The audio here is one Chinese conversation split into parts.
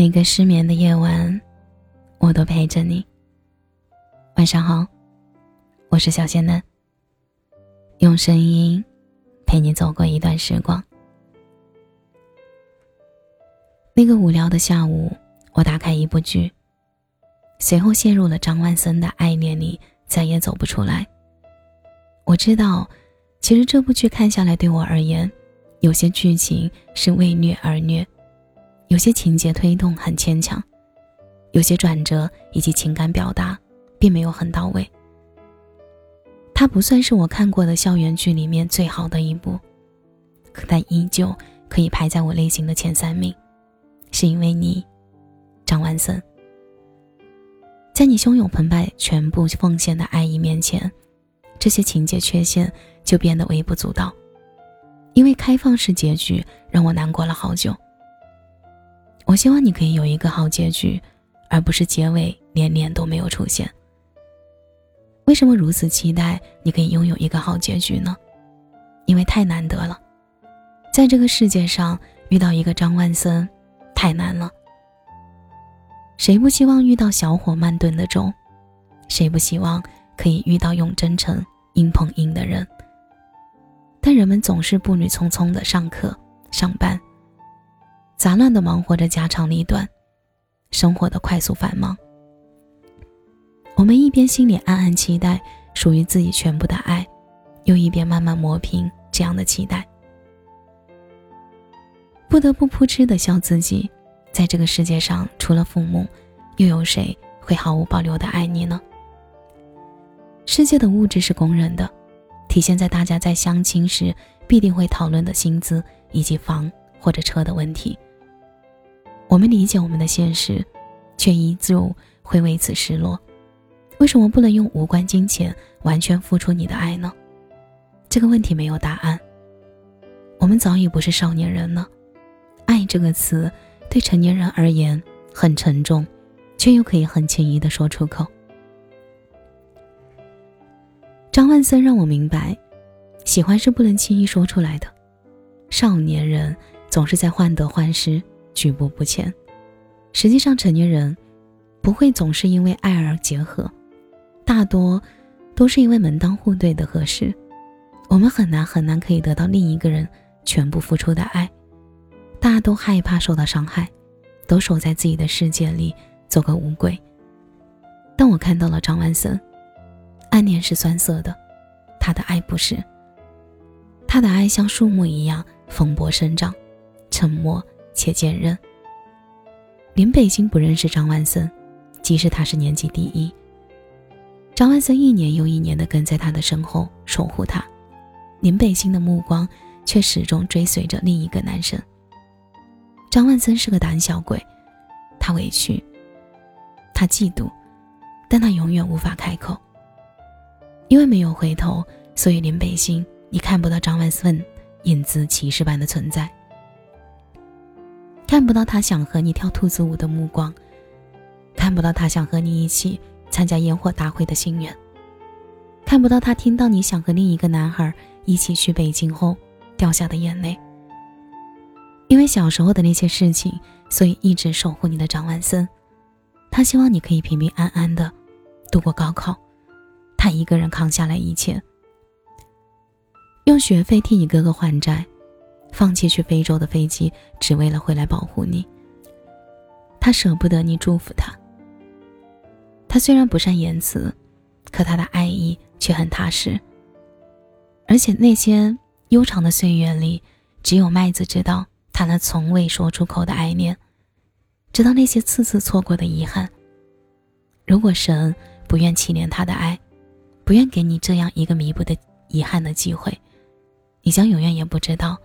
每个失眠的夜晚，我都陪着你。晚上好，我是小仙嫩。用声音陪你走过一段时光。那个无聊的下午，我打开一部剧，随后陷入了张万森的爱恋里，再也走不出来。我知道，其实这部剧看下来，对我而言，有些剧情是为虐而虐。有些情节推动很牵强，有些转折以及情感表达并没有很到位。它不算是我看过的校园剧里面最好的一部，可但依旧可以排在我类型的前三名，是因为你，张万森。在你汹涌澎湃、全部奉献的爱意面前，这些情节缺陷就变得微不足道。因为开放式结局让我难过了好久。我希望你可以有一个好结局，而不是结尾连脸都没有出现。为什么如此期待你可以拥有一个好结局呢？因为太难得了，在这个世界上遇到一个张万森，太难了。谁不希望遇到小火慢炖的粥？谁不希望可以遇到用真诚硬碰硬的人？但人们总是步履匆匆的上课、上班。杂乱的忙活着家长里短，生活的快速繁忙。我们一边心里暗暗期待属于自己全部的爱，又一边慢慢磨平这样的期待。不得不扑哧的笑自己，在这个世界上，除了父母，又有谁会毫无保留的爱你呢？世界的物质是公认的，体现在大家在相亲时必定会讨论的薪资以及房或者车的问题。我们理解我们的现实，却依旧会为此失落。为什么不能用无关金钱完全付出你的爱呢？这个问题没有答案。我们早已不是少年人了。爱这个词对成年人而言很沉重，却又可以很轻易的说出口。张万森让我明白，喜欢是不能轻易说出来的。少年人总是在患得患失。举步不前，实际上成年人不会总是因为爱而结合，大多都是因为门当户对的合适。我们很难很难可以得到另一个人全部付出的爱，大家都害怕受到伤害，都守在自己的世界里做个乌龟。但我看到了张万森，暗恋是酸涩的，他的爱不是，他的爱像树木一样蓬勃生长，沉默。且坚韧。林北京不认识张万森，即使他是年级第一。张万森一年又一年的跟在他的身后守护他，林北京的目光却始终追随着另一个男生。张万森是个胆小鬼，他委屈，他嫉妒，但他永远无法开口。因为没有回头，所以林北星你看不到张万森影子骑士般的存在。看不到他想和你跳兔子舞的目光，看不到他想和你一起参加烟火大会的心愿，看不到他听到你想和另一个男孩一起去北京后掉下的眼泪。因为小时候的那些事情，所以一直守护你的张万森，他希望你可以平平安安的度过高考，他一个人扛下来一切，用学费替你哥哥还债。放弃去非洲的飞机，只为了回来保护你。他舍不得你祝福他。他虽然不善言辞，可他的爱意却很踏实。而且那些悠长的岁月里，只有麦子知道他那从未说出口的爱恋，知道那些次次错过的遗憾。如果神不愿启怜他的爱，不愿给你这样一个弥补的遗憾的机会，你将永远也不知道。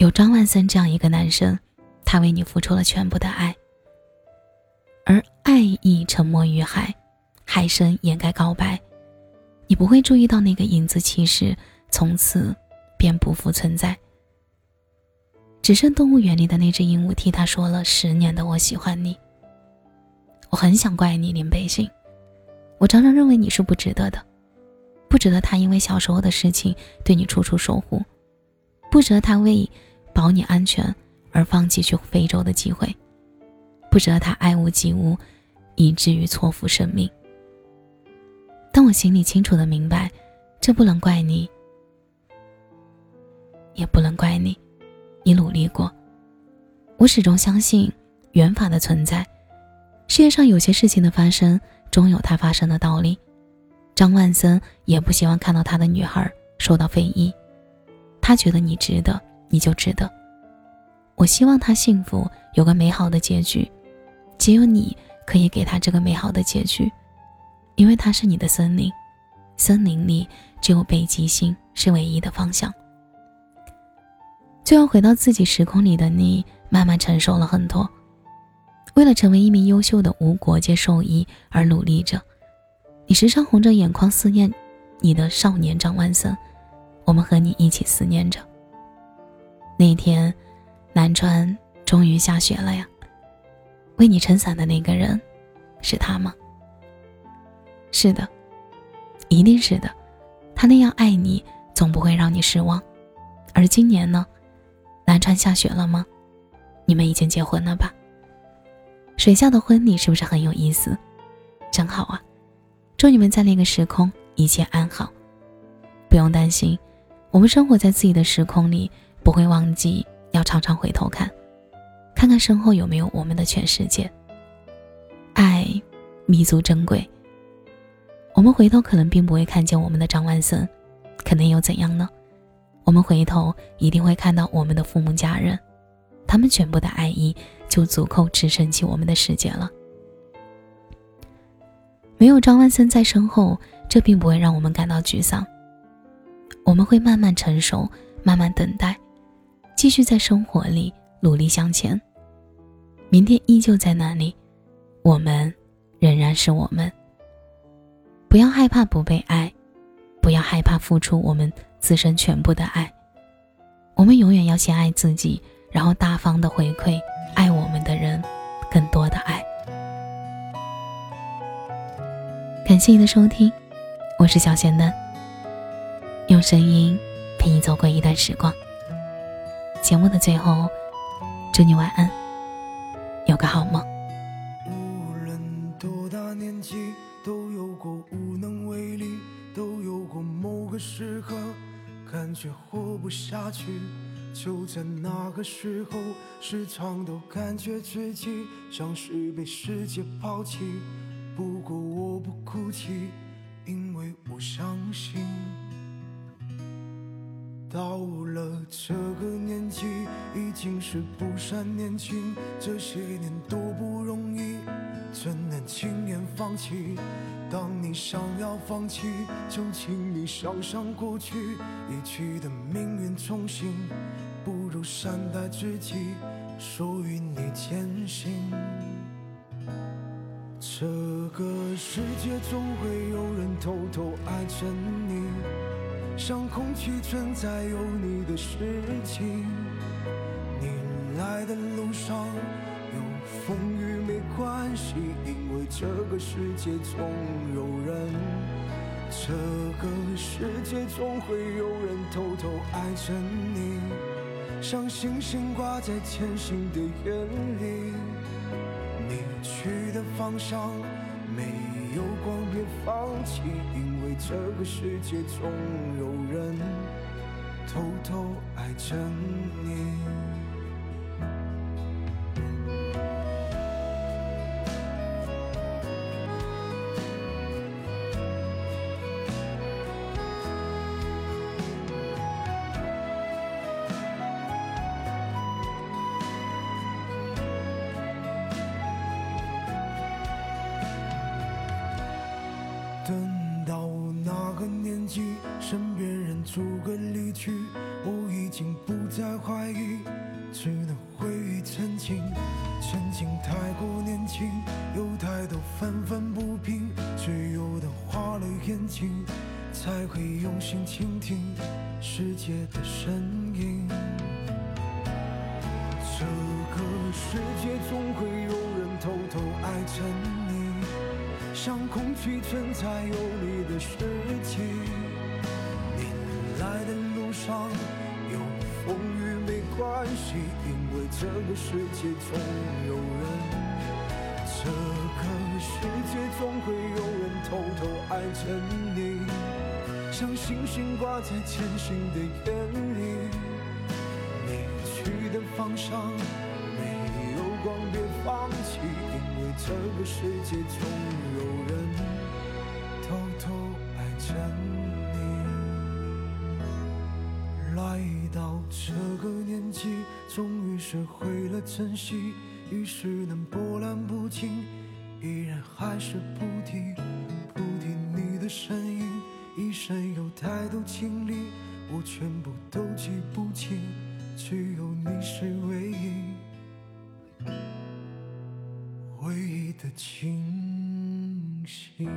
有张万森这样一个男生，他为你付出了全部的爱，而爱意沉没于海，海深掩盖告白，你不会注意到那个影子，其实从此便不复存在。只剩动物园里的那只鹦鹉替他说了十年的“我喜欢你”。我很想怪你林北星，我常常认为你是不值得的，不值得他因为小时候的事情对你处处守护，不值得他为。保你安全而放弃去非洲的机会，不值得他爱屋及乌，以至于错付生命。但我心里清楚的明白，这不能怪你，也不能怪你，你努力过。我始终相信缘法的存在，世界上有些事情的发生，终有它发生的道理。张万森也不希望看到他的女孩受到非议，他觉得你值得，你就值得。我希望他幸福，有个美好的结局，只有你可以给他这个美好的结局。因为他是你的森林，森林里只有北极星是唯一的方向。最后回到自己时空里的你，慢慢成熟了很多。为了成为一名优秀的无国界兽医而努力着，你时常红着眼眶思念你的少年张万森，我们和你一起思念着。那天，南川终于下雪了呀。为你撑伞的那个人，是他吗？是的，一定是的，他那样爱你，总不会让你失望。而今年呢，南川下雪了吗？你们已经结婚了吧？水下的婚礼是不是很有意思？真好啊！祝你们在那个时空一切安好。不用担心，我们生活在自己的时空里，不会忘记要常常回头看，看看身后有没有我们的全世界。爱弥足珍贵。我们回头可能并不会看见我们的张万森，可能又怎样呢？我们回头一定会看到我们的父母家人，他们全部的爱意就足够支撑起我们的世界了。没有张万森在身后，这并不会让我们感到沮丧。我们会慢慢成熟，慢慢等待，继续在生活里努力向前。明天依旧在那里，我们仍然是我们。不要害怕不被爱，不要害怕付出我们自身全部的爱。我们永远要先爱自己，然后大方的回馈爱我们的人更多的爱。感谢你的收听，我是小仙嫩，用声音陪你走过一段时光。节目的最后，祝你晚安，有个好梦。无论多大年纪。都有过无能为力，都有过某个时刻感觉活不下去。就在那个时候，时常都感觉自己像是被世界抛弃。不过我不哭泣，因为我相信，到了这个年纪，已经是不善年轻。这些年多不容易。怎能轻言放弃？当你想要放弃，就请你想想过去，一去的命运重新，不如善待自己，属于你坚信。这个世界总会有人偷偷爱着你，像空气存在有你的事情。你来的路上有风雨。没关系，因为这个世界总有人，这个世界总会有人偷偷爱着你，像星星挂在前行的眼里。你去的方向没有光，别放弃，因为这个世界总有人偷偷爱着你。身边人逐个离去，我已经不再怀疑，只能回忆曾经。曾经太过年轻，有太多愤愤不平，只有等花了眼睛，才会用心倾听世界的声音。这个世界总会有人偷偷爱着你。像空气存在有你的事情，来的路上有风雨没关系，因为这个世界总有人，这个世界总会有人偷偷爱着你，像星星挂在前行的眼里。你去的方向没有光，别放弃，因为这个世界总有人。这个年纪，终于学会了珍惜，于是能波澜不惊，依然还是不提，不提你的身影。一生有太多经历，我全部都记不清，只有你是唯一，唯一的清晰。